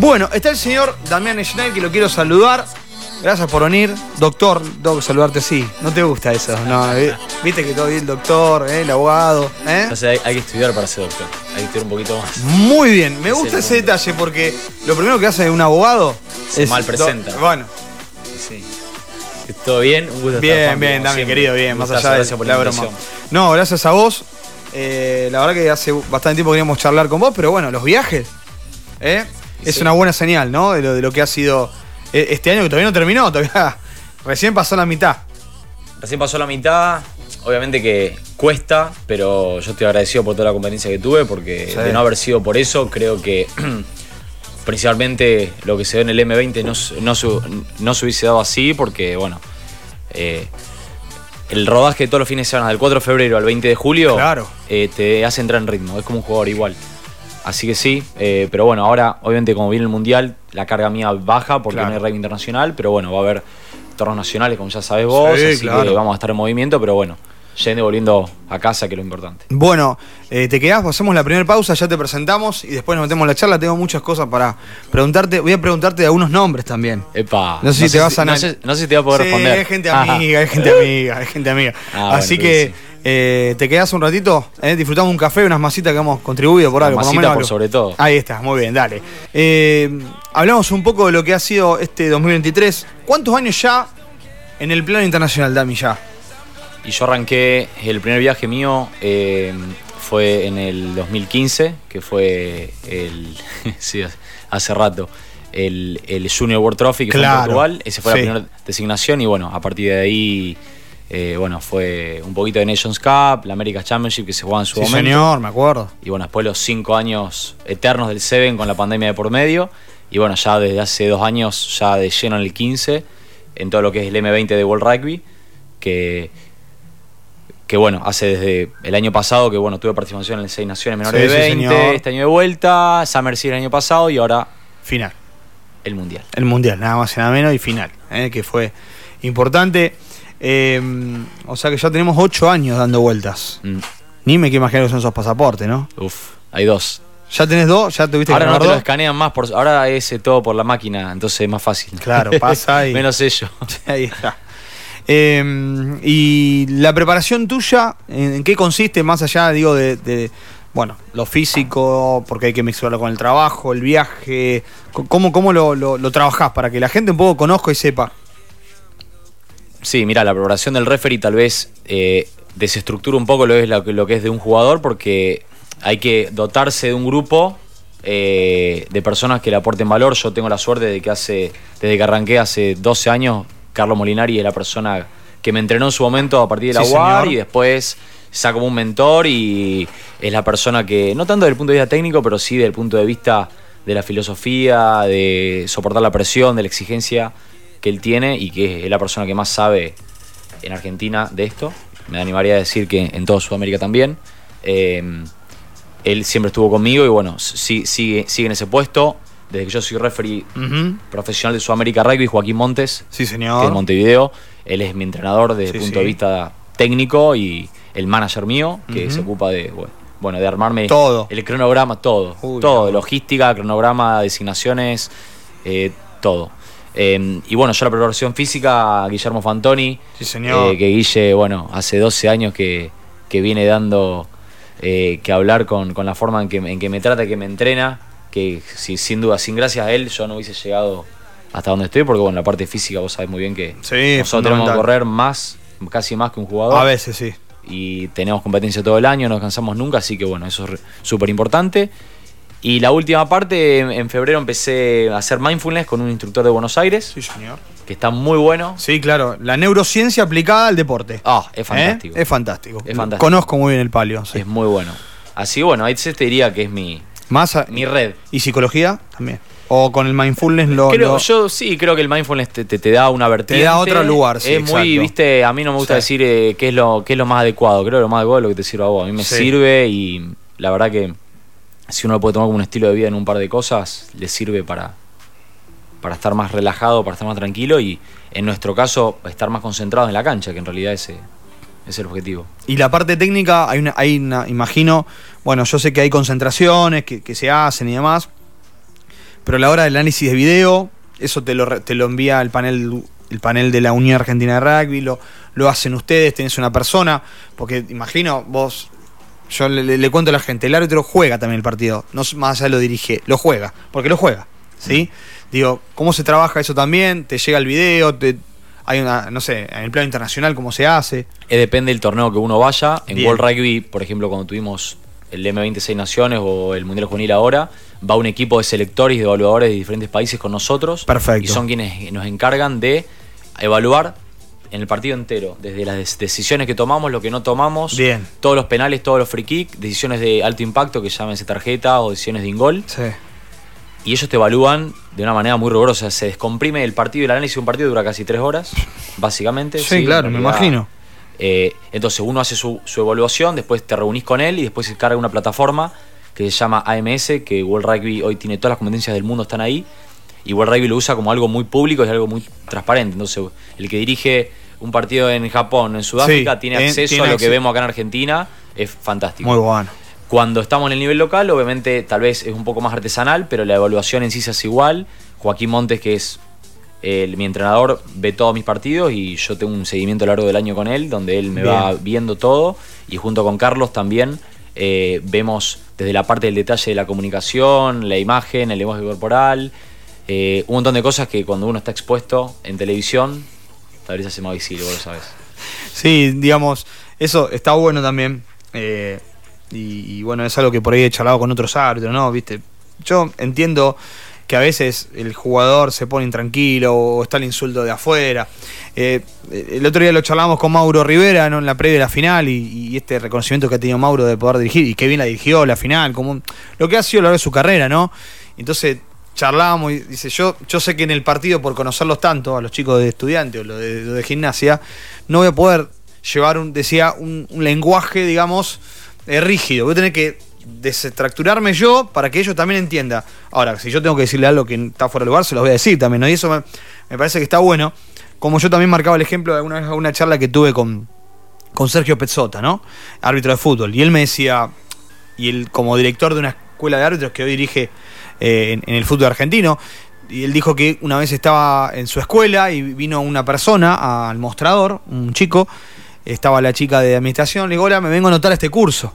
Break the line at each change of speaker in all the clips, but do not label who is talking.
Bueno, está el señor Damián Schneider que lo quiero saludar. Gracias por venir. Doctor, que saludarte sí. No te gusta eso. No, eh, Viste que todo bien el doctor, eh, el abogado. ¿eh?
Entonces hay, hay que estudiar para ser doctor. Hay que estudiar un poquito más.
Muy bien, me
Es
gusta ese detalle porque lo primero que hace un abogado
Se mal presenta.
Bueno,
Sí. ¿Todo bien? Un gusto estar,
bien,
Juan,
bien, Dami, querido, bien, más allá de
por
la broma. No, gracias a vos. Eh, la verdad que hace bastante tiempo queríamos charlar con vos, pero bueno, los viajes ¿eh? Es
Sí.
una buena señal, ¿no? De lo, de lo que ha sido eh, este año que todavía no terminó, todavía recién pasó la mitad.
Recién pasó la mitad. Obviamente que cuesta, pero yo estoy agradecido por toda la competencia que tuve, porque
Sí.
de no haber sido por eso, creo que principalmente lo que se ve en el M20 no, se- no, se- no se hubiese dado así, porque bueno, eh, el rodaje de todos los fines de semana, del 4 de febrero al 20 de julio,
Claro.
eh, te hace entrar en ritmo, es como un jugador igual. Así que sí, eh, pero bueno, ahora obviamente como viene el Mundial, la carga mía baja porque
Claro.
no hay rugby internacional, pero bueno, va a haber torneos nacionales, como ya sabes vos,
Sí,
así
claro.
que vamos a estar en movimiento, pero bueno, yendo y volviendo a casa, que es lo importante.
Bueno, eh, te quedás, hacemos la primera pausa, ya te presentamos y después nos metemos en la charla. Tengo muchas cosas para preguntarte. Voy a preguntarte de algunos nombres también.
Epa,
No sé si te vas a
no sé, no sé si te va a poder
Sí,
responder.
Hay gente amiga, hay gente amiga, hay gente amiga.
Ah,
Así
bueno,
que
sí.
Eh, te quedás un ratito, eh, disfrutamos un café, unas masitas que hemos contribuido por algo. por menos
por sobre todo.
Ahí está, muy bien, dale. Eh, hablamos un poco de lo que ha sido este 2023. ¿Cuántos años ya en el plano internacional, Dami, ya?
Y yo arranqué, el primer viaje mío fue en el 2015, que fue el, sí, hace rato, el, el Junior World Trophy que fue
Claro,
en Portugal. Esa fue
sí.
la primera designación y bueno, a partir de ahí, eh, bueno, fue un poquito de Nations Cup, la America's Championship que se jugaba en su
Sí,
momento.
señor, me acuerdo.
Y bueno, después los cinco años eternos del Seven con la pandemia de por medio. Y bueno, ya desde hace dos años, ya de lleno en el 15, en todo lo que es el M20 de World Rugby, que, que bueno, hace desde el año pasado que bueno, tuve participación en el Seis Naciones Menores
Sí,
de
sí,
20,
señor.
este año de vuelta, Summer Series el año pasado y ahora
Final.
el Mundial.
El Mundial, nada más y nada menos, y final, eh, que fue importante. Eh, o sea que ya tenemos ocho años dando vueltas.
Mm,
Ni me quiero imaginar que son esos pasaportes, ¿no?
uf, hay dos.
Ya tenés dos, ya tuviste
Ahora
que
no
renovar
te lo escanean más, por, ahora es eh, todo por la máquina, entonces es más fácil.
Claro, pasa y-
Menos ello.
Ahí está. Eh, y la preparación tuya, ¿en, qué consiste más allá, digo, de, de, bueno, lo físico, porque hay que mezclarlo con el trabajo, el viaje? ¿Cómo, cómo lo, lo, lo trabajás para que la gente un poco conozca y sepa?
Sí, mira, la preparación del referee tal vez eh, desestructura un poco lo, es lo, que- lo que es de un jugador porque hay que dotarse de un grupo eh, de personas que le aporten valor. Yo tengo la suerte de que hace, desde que arranqué hace 12 años, Carlos Molinari es la persona que me entrenó en su momento a partir de la
Sí,
UAR
señor.
y después está como un mentor y es la persona que, no tanto desde el punto de vista técnico, pero sí desde el punto de vista de la filosofía, de soportar la presión, de la exigencia que él tiene y que es la persona que más sabe en Argentina de esto. Me animaría a decir que en toda Sudamérica también. Eh, él siempre estuvo conmigo y bueno, sí, sigue, sigue en ese puesto. Desde que yo soy referee profesional de Sudamérica Rugby, Joaquín Montes,
Sí,
que es de
señor.
Montevideo. Él es mi entrenador desde
Sí,
el punto
sí.
de vista técnico y el manager mío, que se ocupa de, bueno, de armarme
Todo.
el cronograma, todo.
Uy,
todo, logística, cronograma, designaciones, eh, todo. Eh, y bueno, yo la preparación física, Guillermo Fantoni,
Sí, señor.
eh, que Guille, bueno, hace 12 años que, que viene dando eh, que hablar con, con la forma en que, en que me trata, que me entrena, que si- sin duda, sin gracias a él, yo no hubiese llegado hasta donde estoy, porque bueno, la parte física vos sabés muy bien que
Sí,
nosotros tenemos que correr más, casi más que un jugador
A veces sí.
y tenemos competencia todo el año, no cansamos nunca, así que bueno, eso es súper importante. Y la última parte, en, febrero empecé a hacer mindfulness con un instructor de Buenos Aires,
Sí, señor.
que está muy bueno.
Sí, claro. La neurociencia aplicada al deporte.
Ah, es fantástico.
¿Eh? Es fantástico.
Es fantástico.
Conozco muy bien el palio. sí.
Es muy bueno. Así bueno, ahí te diría que es mi,
Más a-
mi red.
¿Y psicología? También. O con el mindfulness lo.
Creo,
lo-
yo sí creo que el mindfulness te, te- te da una vertiente.
da otro lugar, sí,
Es muy, viste, a mí no me gusta
Sí.
decir eh, qué, es lo, qué es lo más adecuado. Creo que lo más adecuado es lo que te sirve a vos. A mí me
Sí.
sirve y la verdad que si uno lo puede tomar como un estilo de vida en un par de cosas, le sirve para, para estar más relajado, para estar más tranquilo y en nuestro caso estar más concentrado en la cancha, que en realidad ese es el objetivo.
Y la parte técnica, hay una, hay una, imagino, bueno, yo sé que hay concentraciones que, se hacen y demás, pero a la hora del análisis de video, eso te lo, te lo envía el panel, el panel de la Unión Argentina de Rugby, lo, lo hacen ustedes, tenés una persona, porque imagino vos, yo le, le cuento a la gente, el árbitro juega también el partido, no más allá lo dirige, lo juega, porque lo juega, ¿sí? Digo, ¿cómo se trabaja eso también? ¿Te llega el video? Te, hay una, no sé, en el plano internacional, ¿cómo se hace?
Eh, depende del torneo que uno vaya. En World Rugby, por ejemplo, cuando tuvimos el M26 Naciones o el Mundial Juvenil ahora, va un equipo de selectores y de evaluadores de diferentes países con nosotros.
Perfecto.
Y son quienes nos encargan de evaluar en el partido entero, desde las decisiones que tomamos, lo que no tomamos,
Bien.
todos los penales, todos los free kick, decisiones de alto impacto que llámense tarjeta o decisiones de ingol.
Sí.
Y ellos te evalúan de una manera muy rigurosa. Se descomprime el partido y el análisis de un partido dura casi tres horas, básicamente.
Sí, claro, me imagino.
Eh, entonces uno hace su, su evaluación, después te reunís con él y después se carga una plataforma que se llama AMS, que World Rugby hoy tiene todas las competencias del mundo, están ahí. Y World Rugby lo usa como algo muy público y algo muy transparente. Entonces el que dirige un partido en Japón, en Sudáfrica,
Sí,
tiene acceso
tiene
a lo que vemos acá en Argentina. Es fantástico.
Muy bueno.
Cuando estamos en el nivel local, obviamente tal vez es un poco más artesanal, pero la evaluación en sí se hace igual. Joaquín Montes, que es el- mi entrenador, ve todos mis partidos y yo tengo un seguimiento a lo largo del año con él, donde él me va viendo todo. Y junto con Carlos también eh, vemos desde la parte del detalle de la comunicación, la imagen, el lenguaje corporal, eh, un montón de cosas que cuando uno está expuesto en televisión, tal vez se más visible, vos lo sabes.
Sí, digamos, eso está bueno también. eh, y, bueno, es algo que por ahí he charlado con otros árbitros, ¿no? ¿Viste? Yo entiendo que a veces el jugador se pone intranquilo o está el insulto de afuera. Eh, el otro día lo charlamos con Mauro Rivera ¿no? en la previa de la final y, y este reconocimiento que ha tenido Mauro de poder dirigir y que bien la dirigió la final, como lo que ha sido a lo largo de su carrera, ¿no? Entonces charlábamos y dice, yo, yo sé que en el partido, por conocerlos tanto, a los chicos de estudiantes o los de, de gimnasia, no voy a poder llevar un, decía, un, lenguaje, digamos, eh, rígido. Voy a tener que desestructurarme yo para que ellos también entiendan. Ahora, si yo tengo que decirle algo que está fuera de lugar, se los voy a decir también, ¿no? Y eso me, me parece que está bueno. Como yo también marcaba el ejemplo de alguna vez una charla que tuve con, con Sergio Pezzota, ¿no? Árbitro de fútbol. Y él me decía, y él como director de una escuela de árbitros que hoy dirige eh, en, el fútbol argentino, y él dijo que una vez estaba en su escuela y vino una persona al mostrador, un chico, estaba la chica de administración, le digo, hola, me vengo a anotar este curso.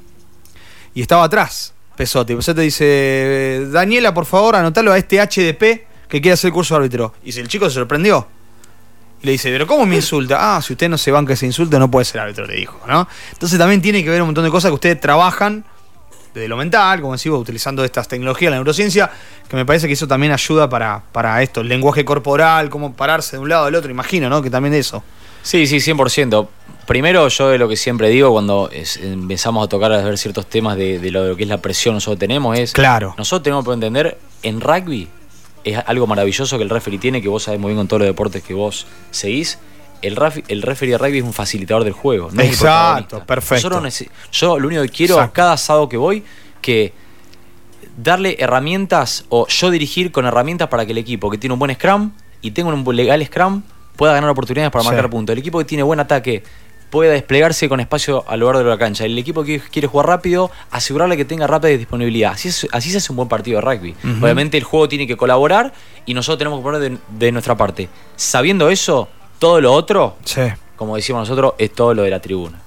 Y estaba atrás, Pesote. Pesote dice, Daniela, por favor, anotalo a este HDP que quiere hacer el curso de árbitro. Y el chico se sorprendió. Y le dice, pero ¿cómo me insulta? Ah, si usted no se banca ese insulto, no puede ser árbitro, le dijo, ¿no? Entonces también tiene que ver un montón de cosas que ustedes trabajan desde lo mental, como decimos, utilizando estas tecnologías, la neurociencia, que me parece que eso también ayuda para, para esto, el lenguaje corporal, cómo pararse de un lado al otro, imagino, ¿no? Que también eso.
Sí, sí, 100%. Primero, yo de lo que siempre digo cuando es- empezamos a tocar a ver ciertos temas de, de lo, de lo que es la presión que nosotros tenemos es.
Claro.
Nosotros tenemos que entender, en rugby es algo maravilloso que el referee tiene, que vos sabés muy bien con todos los deportes que vos seguís. El, ref- el referee de rugby es un facilitador del juego. No es el
Exacto, perfecto.
Yo lo único que quiero
Exacto.
cada sábado que voy, que darle herramientas o yo dirigir con herramientas para que el equipo que tiene un buen scrum y tenga un legal scrum pueda ganar oportunidades para
Sí.
marcar puntos. El equipo que tiene buen ataque pueda desplegarse con espacio a lo largo de la cancha. El equipo que quiere jugar rápido, asegurarle que tenga rápida disponibilidad. Así, es- así se hace un buen partido de rugby. Obviamente el juego tiene que colaborar y nosotros tenemos que poner de, de nuestra parte. Sabiendo eso, todo lo otro,
Sí,
como decimos nosotros, es todo lo de la tribuna.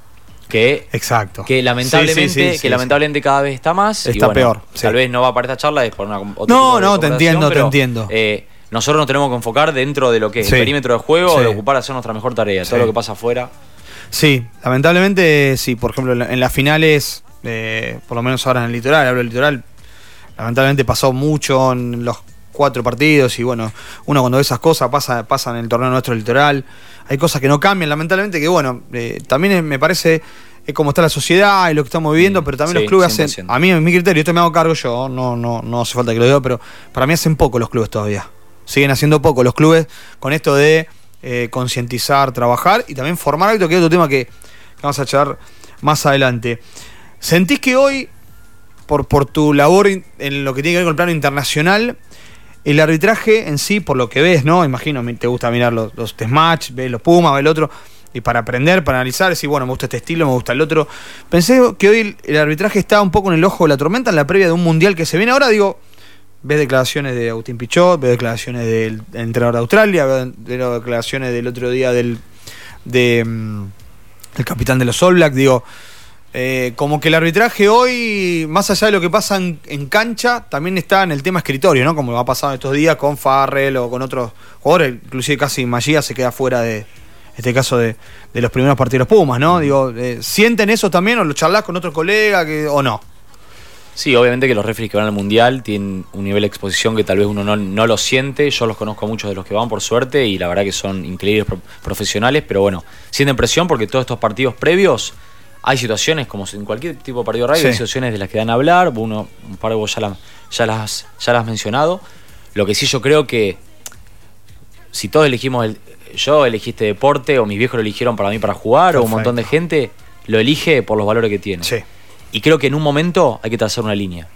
Que
exacto.
que lamentablemente,
Sí, sí,
que lamentablemente cada vez está más. y
Está
bueno,
peor.
Tal vez no va para esta charla, es por una otro
No, no, te entiendo, te entiendo.
eh, nosotros nos tenemos que enfocar dentro de lo que es el perímetro de juego, de ocupar hacer nuestra mejor tarea. Todo lo que pasa afuera.
Sí, lamentablemente sí, por ejemplo en las finales, eh, por lo menos ahora en el litoral, hablo del litoral, lamentablemente pasó mucho en los cuatro partidos y bueno, uno cuando ve esas cosas pasa, pasa en el torneo nuestro litoral, hay cosas que no cambian, lamentablemente que bueno, eh, también es- me parece es como está la sociedad y lo que estamos viviendo,
Mm,
pero también
sí,
los clubes hacen,
100%.
a mí en mi criterio, esto me hago cargo yo, no, no, no hace falta que lo diga, pero para mí hacen poco los clubes todavía, siguen haciendo poco los clubes con esto de eh, concientizar, trabajar y también formar hábitos, que es otro tema que, que vamos a echar más adelante. ¿Sentís que hoy, por, por tu labor in- en lo que tiene que ver con el plano internacional, el arbitraje en sí, por lo que ves, ¿no? Imagino, te gusta mirar los, los test match, ves los Pumas, ves el otro, y para aprender, para analizar, decir, bueno, me gusta este estilo, me gusta el otro. Pensé que hoy el, arbitraje está un poco en el ojo de la tormenta en la previa de un mundial que se viene ahora, digo, ves declaraciones de Agustín Pichot, ves declaraciones del entrenador de Australia, ves declaraciones del otro día del de, mm, capitán de los All Blacks, digo, eh, como que el arbitraje hoy, más allá de lo que pasa en, cancha, también está en el tema escritorio, ¿no? Como lo ha pasado estos días con Farrell o con otros jugadores, inclusive casi Magia se queda fuera de, este caso de, los primeros partidos Pumas, ¿no? Digo, eh, ¿sienten eso también o lo charlas con otro colega o no?
Sí, obviamente que los referees que van al mundial tienen un nivel de exposición que tal vez uno no, lo siente. Yo los conozco a muchos de los que van por suerte y la verdad que son increíbles profesionales, pero bueno, sienten presión porque todos estos partidos previos hay situaciones, como en cualquier tipo de partido de radio, hay situaciones de las que dan a hablar. Uno, un par de vos ya, ya, las, ya las has mencionado. Lo que sí yo creo que si todos elegimos el. Yo elegí este deporte, o mis viejos lo eligieron para mí para jugar, o un montón de gente, lo elige por los valores que tiene.
Sí.
Y creo que en un momento hay que trazar una línea.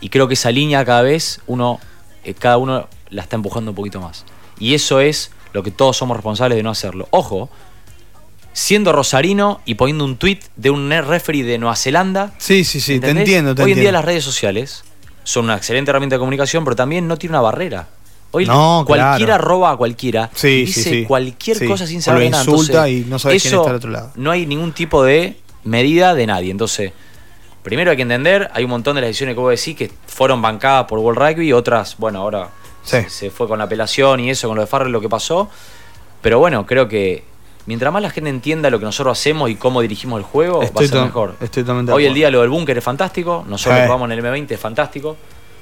Y creo que esa línea cada vez uno, eh, cada uno la está empujando un poquito más. Y eso es lo que todos somos responsables de no hacerlo. Ojo, siendo rosarino y poniendo un tweet de un referee de Nueva Zelanda.
Sí, sí, sí, te entiendo.
Hoy en día las redes sociales son una excelente herramienta de comunicación, pero también no tiene una barrera. Hoy cualquiera roba a cualquiera.
Sí,
dice cualquier cosa sin saber
nada. insulta y no sabe quién está al otro lado.
No hay ningún tipo de medida de nadie. Entonces, primero hay que entender, hay un montón de las decisiones que vos decís que fueron bancadas por World Rugby, otras, bueno, ahora se, fue con la apelación y eso, con lo de Farrell, lo que pasó. Pero bueno, creo que mientras más la gente entienda lo que nosotros hacemos y cómo dirigimos el juego, va a ser mejor. Hoy el día lo del búnker es fantástico, nosotros jugamos en el M20 es fantástico.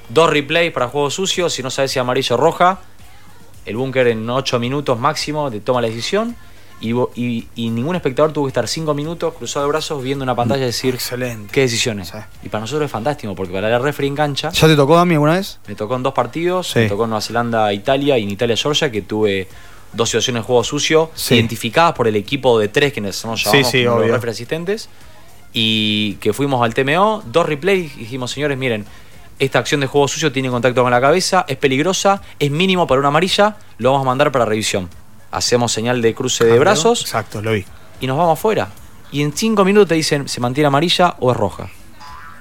Dos replays para juegos sucios, si no sabes si amarillo o roja. El búnker en 8 minutos máximo te toma la decisión y, ningún espectador tuvo que estar cinco minutos cruzado de brazos viendo una pantalla y decir
Excelente.
qué decisiones. Y para nosotros es fantástico, porque para la referee en cancha.
¿Ya te tocó a mí alguna vez?
Me tocó en dos partidos, me tocó en Nueva Zelanda, Italia y en Italia, Georgia, que tuve dos situaciones de juego sucio identificadas por el equipo de tres que nos llamamos sí, como los asistentes. Y que fuimos al TMO, dos replays y dijimos, señores, miren, esta acción de juego sucio tiene contacto con la cabeza, es peligrosa, es mínimo para una amarilla, lo vamos a mandar para revisión hacemos señal de cruce de brazos.
Exacto, lo vi.
Y nos vamos afuera. Y en cinco minutos te dicen, ¿se mantiene amarilla o es roja?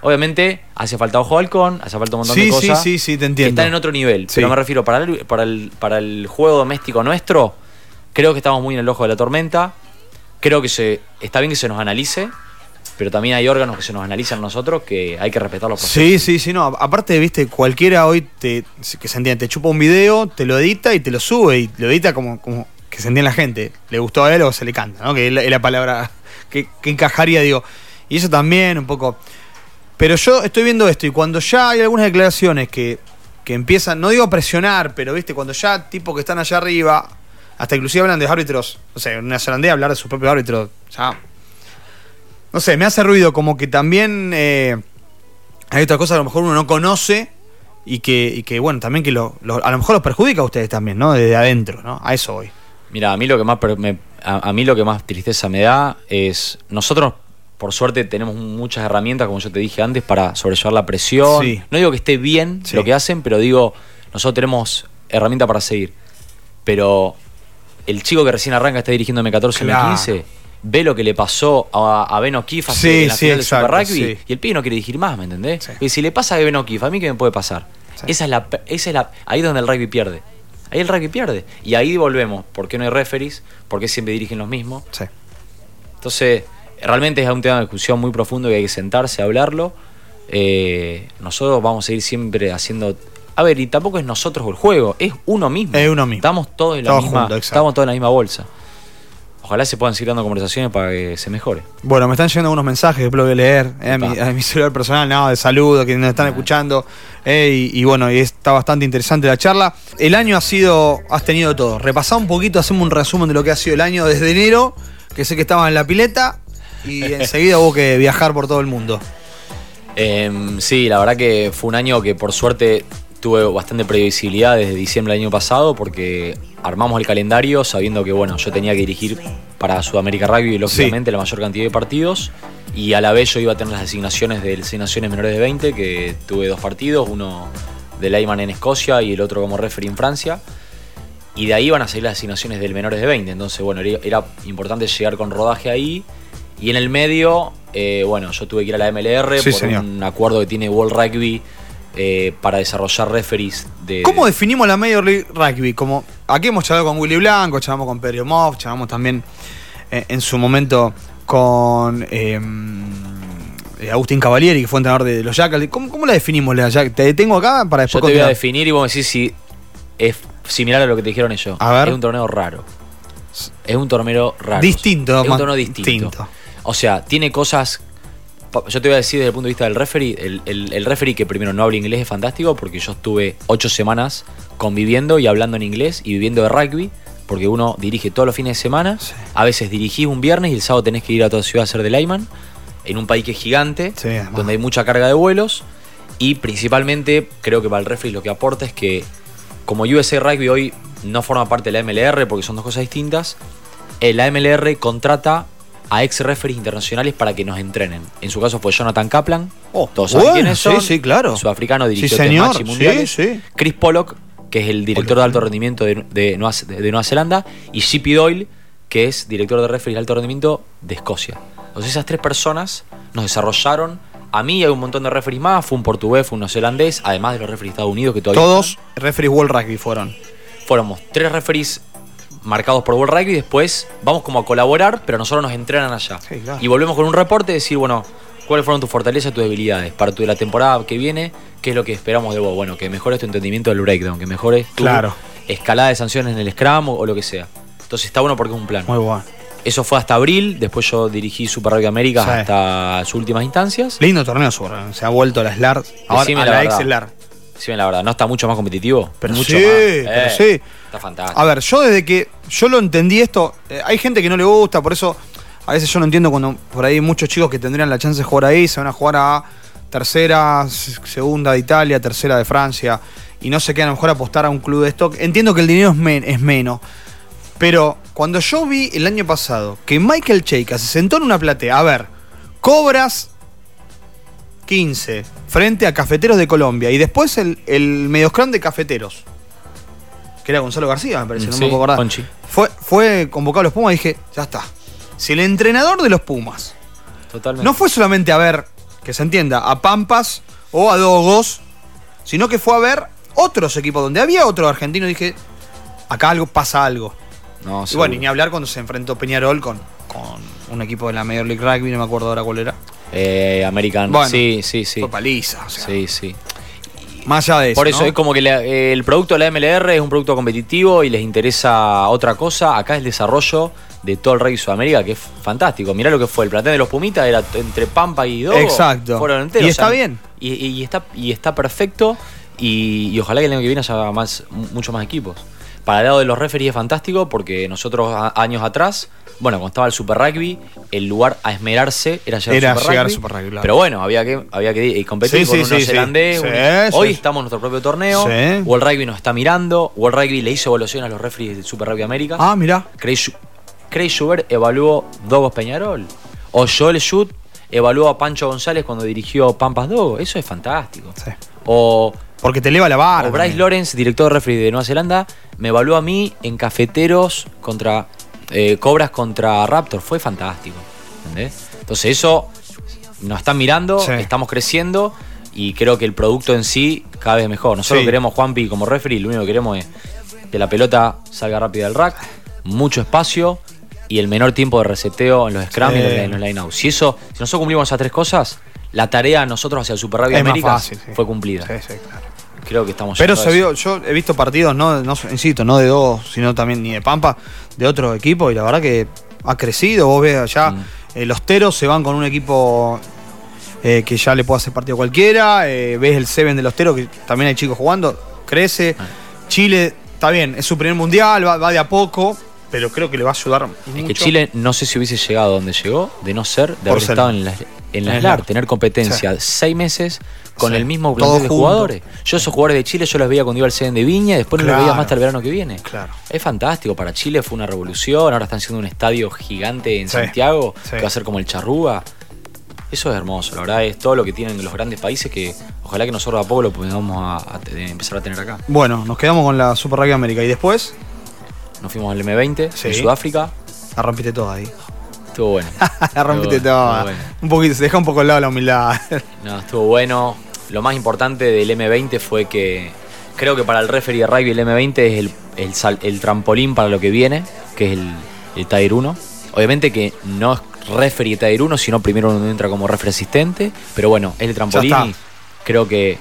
Obviamente, hace falta ojo halcón, hace falta un montón de cosas.
Sí, sí, sí, te entiendo.
Que están en otro nivel. Pero me refiero, para el, para, el, para el juego doméstico nuestro, creo que estamos muy en el ojo de la tormenta. Creo que se, está bien que se nos analice, pero también hay órganos que se nos analizan nosotros que hay que respetar los
procesos. Sí, sí, sí, no. Aparte, viste, cualquiera hoy te, que se entiende, te chupa un video, te lo edita y te lo sube y lo edita como, como que se entiende la gente, le gustó a él o se le canta, ¿no? Que es la, palabra que, encajaría, digo. Y eso también un poco. Pero yo estoy viendo esto y cuando ya hay algunas declaraciones que, que empiezan, no digo presionar, pero viste, cuando ya tipo que están allá arriba, hasta inclusive hablan de árbitros, no sé, en una zelandía hablar de sus propios árbitros, ya. No sé, me hace ruido como que también eh, hay otra cosa que a lo mejor uno no conoce y que, y que bueno, también que lo, a lo mejor los perjudica a ustedes también, ¿no? Desde adentro, ¿no? A eso voy.
Mira, a mí lo que más a, mí lo que más tristeza me da es nosotros por suerte tenemos muchas herramientas, como yo te dije antes, para sobrellevar la presión. No digo que esté bien lo que hacen, pero digo, nosotros tenemos herramientas para seguir. Pero el chico que recién arranca está dirigiendo M14 M15 ve lo que le pasó a, a Ben O'Keefe en la final Super Rugby y el pibe no quiere dirigir más, ¿me entendés? Y si le pasa a Ben O'Keefe, ¿a mí qué me puede pasar? Esa es la, esa es la, ahí es donde el rugby pierde. Ahí el rugby pierde. Y ahí volvemos. ¿Por qué no hay referees? ¿Por qué siempre dirigen los mismos?
Sí.
Entonces, realmente es un tema de discusión muy profundo que hay que sentarse a hablarlo. Eh, nosotros vamos a ir siempre haciendo. A ver, y tampoco es nosotros el juego, es uno mismo.
Es uno mismo.
Estamos todos en la misma. estamos todos en la misma bolsa. Ojalá se puedan seguir dando conversaciones para que se mejore.
Bueno, me están llegando unos mensajes que puedo leer eh, a, mi, celular personal, nada de saludo, que nos están escuchando. Eh, y, bueno, y está bastante interesante la charla. El año ha sido, has tenido todo. Repasá un poquito, hacemos un resumen de lo que ha sido el año desde enero, que sé que estabas en la pileta, y enseguida hubo que viajar por todo el mundo.
Em, sí, la verdad que fue un año que por suerte tuve bastante previsibilidad desde diciembre del año pasado porque armamos el calendario sabiendo que bueno, yo tenía que dirigir para Sudamérica Rugby lógicamente la mayor cantidad de partidos y a la vez yo iba a tener las asignaciones de asignaciones menores de 20 que tuve dos partidos, uno de Leyman en Escocia y el otro como referee en Francia. Y de ahí iban a salir las asignaciones del menores de 20. Entonces, bueno, era, importante llegar con rodaje ahí. Y en el medio, eh, bueno, yo tuve que ir a la MLR por un acuerdo que tiene World Rugby eh, para desarrollar referees de.
¿Cómo definimos la Major League Rugby? Como aquí hemos charlado con Willy Blanco, charlamos con Pedro Moff, charlamos también eh, en su momento con Agustín Cavalieri, que fue entrenador de los Jackals. ¿Cómo, cómo la definimos? La Jack- Te detengo acá para
Yo
después
te voy a definir y vos me decís si es similar a lo que te dijeron ellos.
A ver.
Es un torneo raro. Es un torneo raro.
Distinto,
Es un torneo distinto.
distinto.
O sea, tiene cosas. Yo te voy a decir desde el punto de vista del referee. El, el, el referee que primero no habla inglés es fantástico porque yo estuve ocho semanas conviviendo y hablando en inglés y viviendo de rugby. Porque uno dirige todos los fines de semana.
Sí.
A veces dirigís un viernes y el sábado tenés que ir a toda ciudad a hacer de layman. En un país que es gigante,
Sí,
donde hay mucha carga de vuelos. Y principalmente creo que para el referee lo que aporta es que como USA Rugby hoy no forma parte de la MLR porque son dos cosas distintas, eh, la MLR contrata a ex referees internacionales para que nos entrenen. En su caso fue Jonathan Kaplan.
Oh,
todos saben
bueno,
quiénes son.
sí, sí, claro.
Sudafricano dirigió
Sí,
tres
señor,
matches mundiales.
sí, sí.
Chris Pollock, que es el director de alto rendimiento de, de Nueva, de Nueva Zelanda. Y Shippy Doyle, que es director de referees de alto rendimiento de Escocia. Entonces esas tres personas nos desarrollaron. A mí y a un montón de referees más. Fue un portugués, fue un neozelandés, además de los referees de Estados Unidos que todavía
Todos referees World Rugby fueron.
fuéramos tres referees marcados por World Rugby y después vamos como a colaborar, pero nosotros nos entrenan allá.
Sí, claro.
Y volvemos con un reporte y decir, bueno, cuáles fueron tus fortalezas y tus debilidades para tu, la temporada que viene, qué es lo que esperamos de vos. Bueno, que mejores tu entendimiento del breakdown, que mejores tu
Claro.
escalada de sanciones en el scrum o, o lo que sea. Entonces está bueno porque es un plan.
Muy bueno.
Eso fue hasta abril, después yo dirigí Super Rugby América
Sí.
hasta sus últimas instancias.
Lindo torneo Sur. ¿eh? Se ha vuelto la SLAR. Ahora
Decime
a
la
la, ex SLAR.
Sí, la verdad, no está mucho más competitivo.
Pero
mucho
sí,
más.
pero
Eh,
sí.
Está fantástico.
A ver, yo desde que yo lo entendí esto, eh, hay gente que no le gusta, por eso a veces yo no entiendo cuando por ahí muchos chicos que tendrían la chance de jugar ahí, se van a jugar a tercera, segunda de Italia, tercera de Francia, y no se quedan a lo mejor a apostar a un club de stock. Entiendo que el dinero es, men- es menos, pero cuando yo vi el año pasado que Michael Cheika se sentó en una platea, a ver, cobras 15 frente a Cafeteros de Colombia y después el, el medioscrum de Cafeteros, que era Gonzalo García, me parece, no
Sí,
me puedo acordar. Fue, fue convocado a los Pumas y dije, ya está. Si el entrenador de los Pumas
Totalmente.
no fue solamente a ver, que se entienda, a Pampas o a Dogos, sino que fue a ver otros equipos donde había otro argentino. Dije, acá algo pasa algo.
No,
Y bueno, y ni hablar cuando se enfrentó Peñarol con, con un equipo de la Major League Rugby, no me acuerdo ahora cuál era.
Eh, American.
Bueno,
sí, sí, sí.
Fue paliza. o sea,
Sí, sí.
Más allá de eso.
Por eso
¿no?
es como que la- eh, el producto de la MLR es un producto competitivo y les interesa otra cosa. Acá es el desarrollo de todo el Rey Sudamérica, que es fantástico. Mirá lo que fue. El plantel de los Pumitas era entre Pampa y Dogo.
Exacto.
Fueron enteros,
Y está bien.
Y está, y está perfecto. Y, y ojalá que el año que viene haya más, muchos más equipos. Para el lado de los referees es fantástico porque nosotros a- años atrás, bueno, cuando estaba el Super Rugby, el lugar a esmerarse era llegar,
Era
al, Super
llegar al
Rugby,
Super Rugby, claro.
Pero bueno, había que, había que eh, competir
Sí,
con
sí,
un neozelandés.
Sí,
un-
sí,
Hoy estamos en nuestro propio torneo.
Sí.
World Rugby nos está mirando. World Rugby le hizo evaluación a los referees del Super Rugby América.
Ah, mirá.
Craig, Schu- Craig Schubert evaluó Dogos Peñarol. O Joel Schut evaluó a Pancho González cuando dirigió Pampas Dogo. Eso es fantástico.
Sí.
O,
Porque te eleva la vara.
o Bryce
también.
Lawrence, director de referee de Nueva Zelanda, me evaluó a mí en cafeteros contra eh, Cobras contra Raptor. Fue fantástico. ¿entendés? Entonces eso nos están mirando,
Sí.
estamos creciendo y creo que el producto en sí cada vez mejor. Nosotros
Sí.
queremos Juanpi como referee, lo único que queremos es que la pelota salga rápida del rack, mucho espacio y el menor tiempo de reseteo en los scrum
Sí.
y en los line-out. Si eso, si nosotros cumplimos esas tres cosas, la tarea nosotros hacia el Super Rugby América fue cumplida.
Sí, sí, claro.
Creo que estamos
Pero se vio, yo he visto partidos, no, no insisto, no de dos, sino también ni de Pampa, de otro equipo, y la verdad que ha crecido. Vos ves allá,
Mm.
eh, los Teros se van con un equipo eh, que ya le puede hacer partido a cualquiera. eh, ves el Seven de los Teros, que también hay chicos jugando, crece.
Ah.
Chile, está bien, es su primer mundial, va, va de a poco, pero creo que le va a ayudar
Es
mucho.
que Chile no sé si hubiese llegado donde llegó de no ser, de
Por
haber
ser.
estado en la, en la
En
SLAR,
la-
tener competencia seis meses con
Sí.
el mismo plantel de jugadores. Yo esos jugadores de Chile yo los veía cuando iba al CN de Viña, después no los veía más hasta el verano que viene.
Claro.
Es fantástico, para Chile fue una revolución, ahora están haciendo un estadio gigante en
Sí.
Santiago,
Sí.
que va a ser como el Charrúa. Eso es hermoso, la verdad es todo lo que tienen los grandes países que ojalá que nosotros a poco lo podamos a- a te- empezar a tener acá.
Bueno, nos quedamos con la Super Rugby América y después
Nos fuimos al M20
Sí.
en Sudáfrica,
la rompiste toda ahí.
estuvo bueno.
la rompiste
Estuvo
toda.
bueno.
Un poquito, se deja un poco al lado la humildad.
No, estuvo bueno. lo más importante del M20 fue que creo que para el referee de rugby el M20 es el, el, sal- el trampolín para lo que viene, que es el, el Tier 1. Obviamente que no es referee Tier 1, sino primero uno entra como referee asistente, pero bueno, es el trampolín y creo que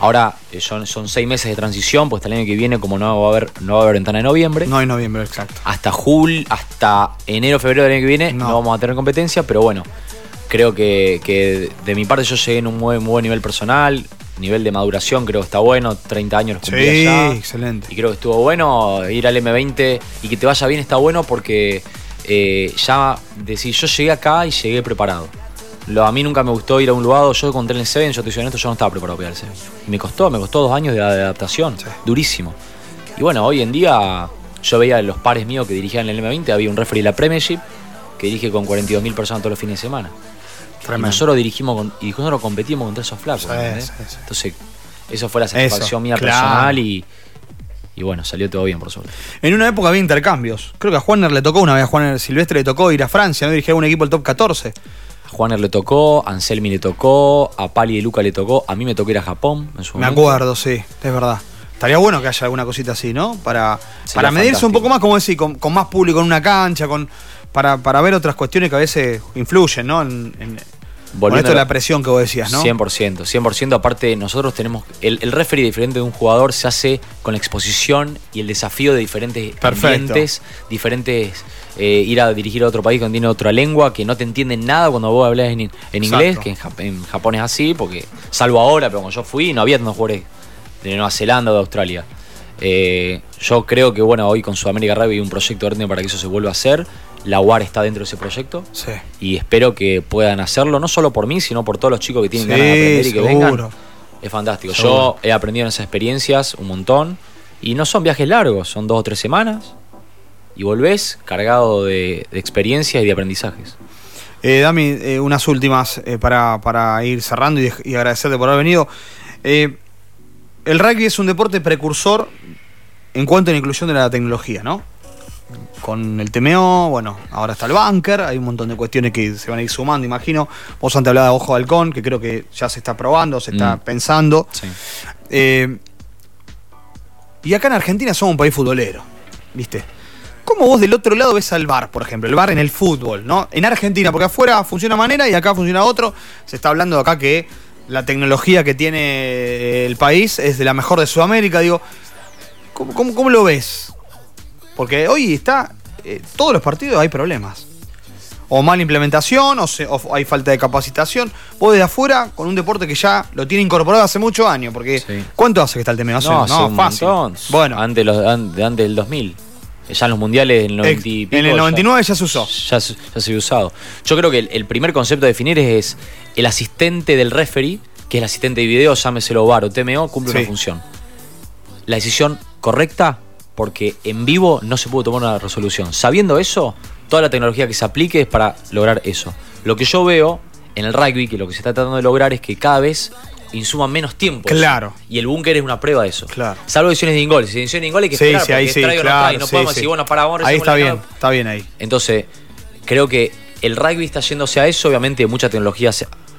ahora eh, son, son seis meses de transición, pues hasta el año que viene, como no va a haber, no va a haber ventana de noviembre,
No hay noviembre, exacto.
hasta julio, hasta enero, febrero del año que viene
No.
no, vamos a tener competencia, pero bueno, creo que, que de mi parte yo llegué en un muy, muy buen nivel personal, nivel de maduración creo que está bueno, 30 años los cumplí
Sí,
allá,
excelente.
y creo que estuvo bueno ir al M20 y que te vaya bien está bueno porque eh, ya decir, yo llegué acá y llegué preparado. Lo, a mí nunca me gustó ir a un lugar, yo conté en el Seven, yo te soy honesto, yo no estaba preparado para ir al Seven. Y me costó, me costó dos años de, de adaptación,
Sí.
durísimo. Y bueno, hoy en día yo veía los pares míos que dirigían el M20, había un referee de la Premiership que dirige con 42.000 personas todos los fines de semana. Y nosotros dirigimos con, y nosotros competimos contra esos flacos.
Sí,
¿entendés?
sí, sí.
Entonces, eso fue la satisfacción mía
claro.
personal y, y bueno, salió todo bien por suerte.
En una época había intercambios. Creo que a Juaner le tocó una vez, a Juaner Silvestre le tocó ir a Francia, ¿no? Dirigía un equipo del top 14.
Juaner le tocó, a Anselmi le tocó, a Pali de Luca le tocó, a mí me tocó ir a Japón en su
Me
momento.
acuerdo, sí, es verdad. Estaría bueno que haya alguna cosita así, ¿no? Para,
Sería
para medirse un poco más, como decir, con, con más público en una cancha, con para, para ver otras cuestiones que a veces influyen, ¿no? En, en- con esto de la presión que vos decías, ¿no?
100%, 100%. Aparte, nosotros tenemos. El, el referee diferente de un jugador se hace con la exposición y el desafío de diferentes
Perfecto.
ambientes, diferentes. Eh, ir a dirigir a otro país donde tiene otra lengua, que no te entienden nada cuando vos hablas en, en inglés, que en, Jap- en Japón es así, porque salvo ahora, pero cuando yo fui no había tantos jugadores de Nueva Zelanda o de Australia. Eh, yo creo que, bueno, hoy con Sudamérica Rugby hay un proyecto grande para que eso se vuelva a hacer. La UAR está dentro de ese proyecto
Sí.
y espero que puedan hacerlo, no solo por mí, sino por todos los chicos que tienen
Sí,
ganas de aprender y que vengan. Es fantástico.
Seguro.
Yo he aprendido en esas experiencias un montón y no son viajes largos, son dos o tres semanas y volvés cargado de, de experiencias y de aprendizajes.
Eh, Dami, eh, unas últimas eh, para, para ir cerrando y, agradecerte por haber venido. Eh, el rugby es un deporte precursor en cuanto a la inclusión de la tecnología, ¿no? Con el TMO, bueno, ahora está el bunker, hay un montón de cuestiones que se van a ir sumando, imagino. Vos antes hablabas de Ojo de Halcón, que creo que ya se está probando, se está
Mm.
pensando.
Sí.
Y acá en Argentina somos un país futbolero, ¿viste? ¿Cómo vos del otro lado ves al bar, por ejemplo? El bar en el fútbol, ¿no? En Argentina, porque afuera funciona una manera y acá funciona otro. Se está hablando acá que la tecnología que tiene el país es de la mejor de Sudamérica. Digo, ¿cómo, cómo- cómo lo ves? Porque hoy está, eh, todos los partidos hay problemas. O mala implementación, o, se- o hay falta de capacitación. Vos desde afuera, con un deporte que ya lo tiene incorporado hace muchos años, porque
Sí.
¿cuánto hace que está el tema?
No, hace un
fácil.
montón.
Bueno,
Antes, los, antes del 2000. Ya en los mundiales en el 90 y
en el
ya-
99 ya se usó.
Ya, se- ya se ha usado. Yo creo que el, el primer concepto a definir es, el asistente del referee, que es el asistente de video, llámeselo VAR o TMO, cumple
Sí.
una función. La decisión correcta, porque en vivo no se puede tomar una resolución. Sabiendo eso, toda la tecnología que se aplique es para lograr eso. Lo que yo veo en el rugby, que lo que se está tratando de lograr es que cada vez insuman menos tiempo.
Claro.
Y el búnker es una prueba de eso.
Claro.
Salvo decisiones de ingol. Si decisiones de ingol hay que
Sí,
esperar,
sí, ahí
porque
sí,
trae o no
claro.
trae. No
sí,
podemos
sí.
decir, bueno, para vamos
Ahí está bien, está bien ahí.
Entonces, creo que el rugby está yéndose a eso. Obviamente, mucha tecnología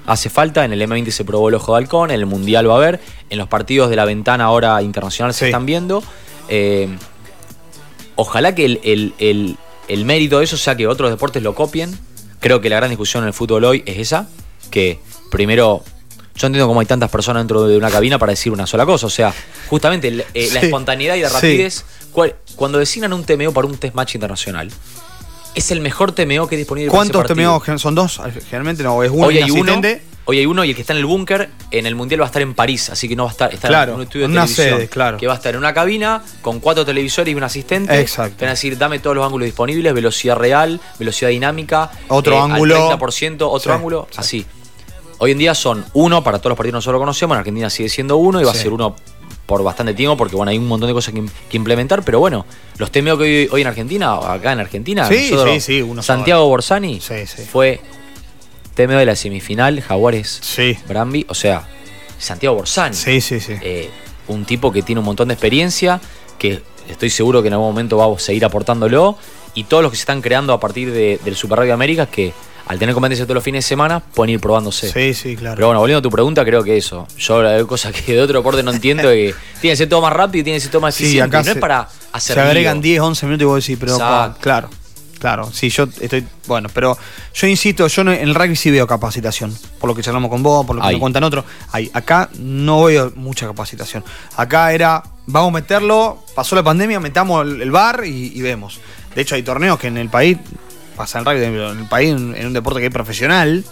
hace falta. En el M20 se probó el ojo de halcón, en el Mundial va a haber. En los partidos de la ventana ahora internacional se
Sí.
están viendo. Eh, ojalá que el, el- el- el mérito de eso sea que otros deportes lo copien. Creo que la gran discusión en el fútbol hoy es esa. Que primero. Yo entiendo cómo hay tantas personas dentro de una cabina para decir una sola cosa. O sea, justamente eh, la espontaneidad y la
Sí.
rapidez. cual- cuando designan un TMO para un test match internacional, es el mejor TMO que es disponible
¿Cuántos. TMO? Son dos, generalmente no, es uno
Hoy hay uno, hoy hay uno y el que está en el búnker en el mundial va a estar en París, así que no va a estar, está
Claro,
en un estudio de
una
televisión,
sede, claro.
que va a estar en una cabina con cuatro televisores y un asistente.
Exacto.
Van a decir, dame todos los ángulos disponibles, velocidad real, velocidad dinámica, eh,
Otro
al
ángulo.
30%, otro
Sí,
ángulo,
sí.
así. Hoy en día son uno para todos los partidos que nosotros conocemos, en Argentina sigue siendo uno y va
Sí.
a ser uno por bastante tiempo porque bueno, hay un montón de cosas que, que implementar, pero bueno, los TMO que hoy, hoy en Argentina, acá en Argentina,
Sí,
nosotros-
sí, sí, uno
Santiago Borsani fue TMO de la semifinal, Jaguares
Sí.
Brambi, o sea, Santiago Borsani.
Sí, sí, sí.
Eh, un tipo que tiene un montón de experiencia, que estoy seguro que en algún momento va a seguir aportándolo, y todos los que se están creando a partir de- del Super Rugby América, que al tener competencia todos los fines de semana, pueden ir probándose.
Sí, sí, claro.
Pero bueno, volviendo a tu pregunta, creo que eso. Yo hay cosas que de otro deporte no entiendo que tiene que ser todo más rápido y tiene que ser todo más
Sí,
eficiente.
acá
no es para hacer
Se agregan
lío.
10, 11 minutos y vos decís, pero
Exacto.
claro, claro. Sí, yo estoy. Bueno, pero yo insisto, yo en el rugby sí veo capacitación. Por lo que charlamos con vos, por lo que me cuentan otros. Hay. Acá no veo mucha capacitación. Acá era, vamos a meterlo, pasó la pandemia, metamos el, el bar y, y vemos. De hecho, hay torneos que en el país, pasa en el rugby, en el país, en, un deporte que es profesional.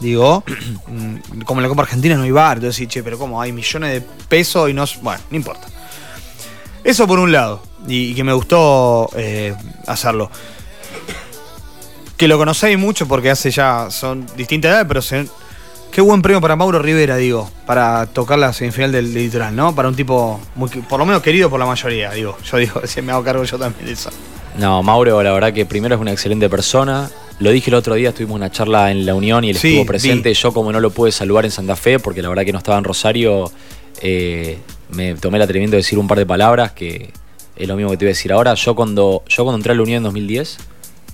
Digo, mm, como en la Copa Argentina no hay bar, entonces che, pero como hay millones de pesos y no. Bueno, no importa. Eso por un lado, y, y que me gustó eh, hacerlo. Que lo conocéis mucho porque hace ya, son distintas edades, pero se- qué buen premio para Mauro Rivera, digo, para tocar la semifinal del, del litoral, ¿no? Para un tipo, muy, por lo menos querido por la mayoría, digo. Yo digo, si me hago cargo yo también de eso.
No, Mauro, la verdad que primero es una excelente persona. Lo dije el otro día, tuvimos una charla en la Unión y él
Sí,
estuvo presente.
vi.
Yo, como no lo pude saludar en Santa Fe, porque la verdad que no estaba en Rosario, eh, me tomé el atrevimiento de decir un par de palabras que es lo mismo que te voy a decir ahora. Yo cuando, yo cuando entré a la Unión en 2010,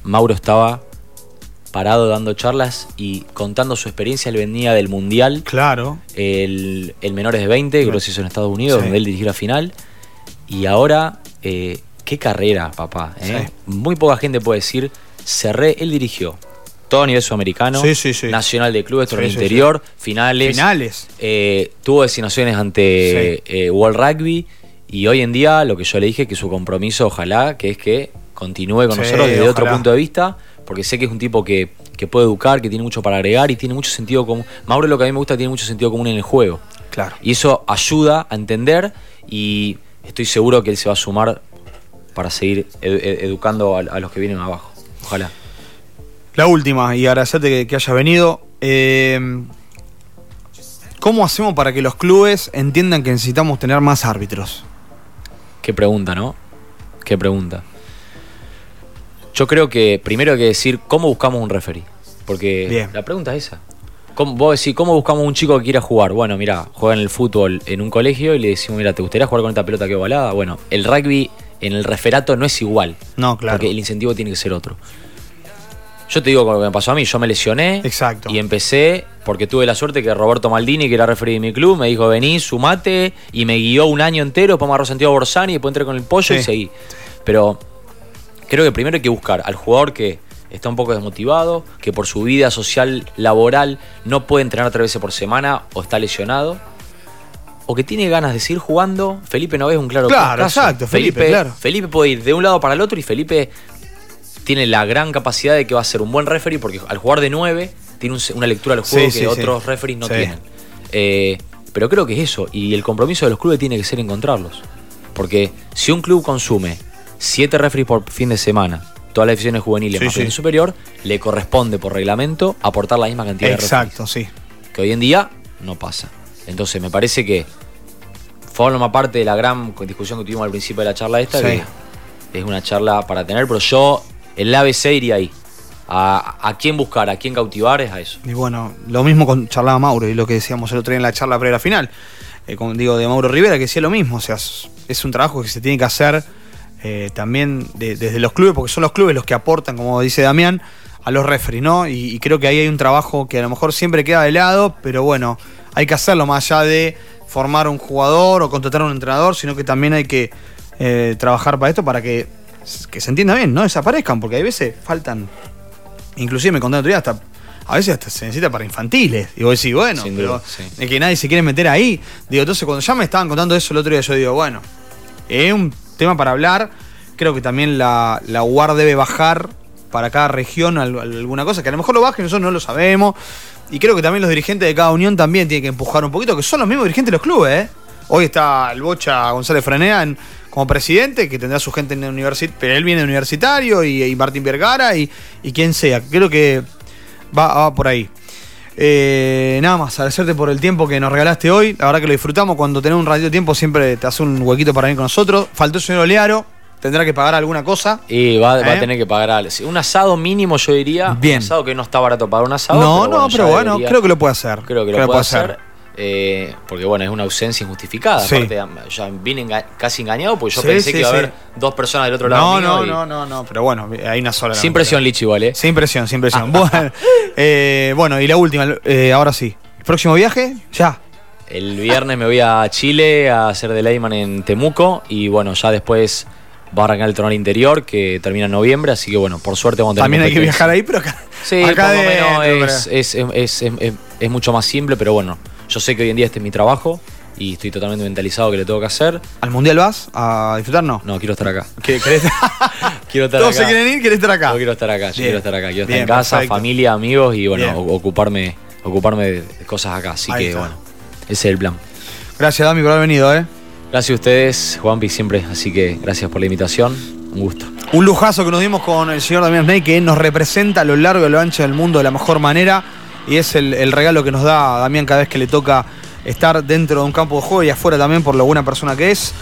Mauro estaba parado dando charlas y contando su experiencia. Él venía del Mundial
Claro.
el, el menores de 20, que lo hizo en Estados Unidos,
Sí.
donde él dirigió la final. Y ahora, eh, qué carrera, papá. ¿eh?
Sí.
Muy poca gente puede decir, cerré, él dirigió todo a nivel sudamericano,
Sí, sí, sí.
nacional de clubes, torneo interior, finales.
Finales.
Eh, tuvo designaciones ante eh, World Rugby y hoy en día lo que yo le dije que su compromiso ojalá que es que continúe con nosotros desde otro punto de vista porque sé que es un tipo que, que puede educar, que tiene mucho para agregar y tiene mucho sentido común. Mauro lo que a mí me gusta tiene mucho sentido común en el juego
Claro.
y eso ayuda a entender y estoy seguro que él se va a sumar para seguir edu- ed- educando a, a los que vienen abajo. Ojalá.
La última, y agradecerte que, que haya venido. Eh, ¿Cómo hacemos para que los clubes entiendan que necesitamos tener más árbitros?
Qué pregunta, ¿no? Qué pregunta. Yo creo que primero hay que decir cómo buscamos un referee. Porque
Bien.
la pregunta es esa. ¿Cómo, vos decís, ¿cómo buscamos un chico que quiera jugar? Bueno, mira, juega en el fútbol en un colegio y le decimos, mira, ¿te gustaría jugar con esta pelota que ovalada? Bueno, el rugby en el referato no es igual.
No, claro.
Porque el incentivo tiene que ser otro. Yo te digo lo que me pasó a mí, yo me lesioné
Exacto.
y empecé porque tuve la suerte que Roberto Maldini, que era referee de mi club, me dijo, vení, sumate, y me guió un año entero, después me agarró Santiago Borsani, después entré con el pollo y seguí. Pero creo que primero hay que buscar al jugador que está un poco desmotivado, que por su vida social, laboral, no puede entrenar tres veces por semana o está lesionado. O que tiene ganas de seguir jugando. Felipe no es un claro
Claro,
caso.
exacto, Felipe, claro.
Felipe puede ir de un lado para el otro y Felipe tiene la gran capacidad de que va a ser un buen referee porque al jugar de 9 tiene un- una lectura del juego
Sí,
que
sí, sí.
otros referees no tienen. Eh, pero creo que es eso. Y el compromiso de los clubes tiene que ser encontrarlos. Porque si un club consume 7 referees por fin de semana, todas las divisiones juveniles más división superior, le corresponde por reglamento aportar la misma cantidad de
Exacto, sí.
referees. Que hoy en día no pasa. Entonces me parece que forma parte de la gran discusión que tuvimos al principio de la charla esta,
Sí.
que es una charla para tener, pero yo, el ABC iría ahí. A, a quién buscar, a quién cautivar es a eso.
Y bueno, lo mismo con charlaba Mauro y lo que decíamos el otro día en la charla previa final. Eh, como digo, de Mauro Rivera, que decía lo mismo. O sea, es, es un trabajo que se tiene que hacer eh, también de- desde los clubes, porque son los clubes los que aportan, como dice Damián, a los referees, ¿no? Y, y creo que ahí hay un trabajo que a lo mejor siempre queda de lado, pero bueno, hay que hacerlo más allá de formar un jugador o contratar a un entrenador, sino que también hay que eh, trabajar para esto para que, que se entienda bien, no desaparezcan, porque hay veces faltan Inclusive me contaron otro día hasta. A veces hasta se necesita para infantiles. Y vos decís, bueno,
Sin
pero
duda, sí.
es que nadie se quiere meter ahí. Digo, entonces cuando ya me estaban contando eso el otro día, yo digo, bueno, es un tema para hablar. Creo que también la, la UAR debe bajar para cada región al- al- alguna cosa, que a lo mejor lo baje, nosotros no lo sabemos. Y creo que también los dirigentes de cada unión también tienen que empujar un poquito, que son los mismos dirigentes de los clubes, ¿eh? Hoy está el Bocha González Franea como presidente, que tendrá su gente en el universitario, pero él viene de universitario, y, y Martín Vergara, y, y quien sea. Creo que va, va por ahí. Eh, nada más, agradecerte por el tiempo que nos regalaste hoy. La verdad que lo disfrutamos. Cuando tenés un ratito de tiempo, siempre te hace un huequito para venir con nosotros. Faltó el señor Olearo, tendrá que pagar alguna cosa.
Y va, va
¿Eh?
a tener que pagar al- sí, un asado mínimo, yo diría.
Bien.
Un asado que no está barato pagar un asado.
no, no, pero bueno,
debería-
creo que lo puede hacer.
Creo que lo puede hacer. Eh, porque bueno, es una ausencia injustificada.
Sí.
Aparte, ya vine enga- casi engañado porque yo
Sí,
pensé
sí,
que iba a haber dos personas del otro lado.
No,
mío
no,
y-
no, no, no, pero bueno, hay una sola.
Sin presión, Lichi, igual, ¿eh?
Sin presión, sin presión. bueno, eh, bueno, y la última, eh, ahora sí. ¿Próximo viaje? Ya.
El viernes me voy a Chile a hacer de Leyman en Temuco y bueno, ya después va a arrancar el torneo interior que termina en noviembre, así que bueno, por suerte vamos a tener
También hay que viajar ahí, pero acá.
Sí,
acá
por lo
dentro,
menos es, es, es- es- es- es mucho más simple, pero bueno, yo sé que hoy en día este es mi trabajo y estoy totalmente mentalizado que le tengo que hacer.
¿Al mundial vas a disfrutar? No.
No, quiero estar acá.
¿Qué, querés?
Quiero estar
Todos
acá.
se quieren ir, querés estar acá.
Yo quiero estar acá, yo
Bien.
quiero estar acá. Quiero estar
Bien,
en casa,
perfecto.
familia, amigos y bueno,
Bien.
ocuparme, ocuparme de de cosas acá. Así
Ahí
que
está.
bueno, ese es el plan.
Gracias, Dami, por haber venido, ¿eh?
Gracias a ustedes, Juanpi, siempre. Así que gracias por la invitación. Un gusto.
Un lujazo que nos dimos con el señor Damián Snake, que nos representa a lo largo y a lo ancho del mundo de la mejor manera. Y es el, regalo que nos da Damián cada vez que le toca estar dentro de un campo de juego y afuera también por lo buena persona que es.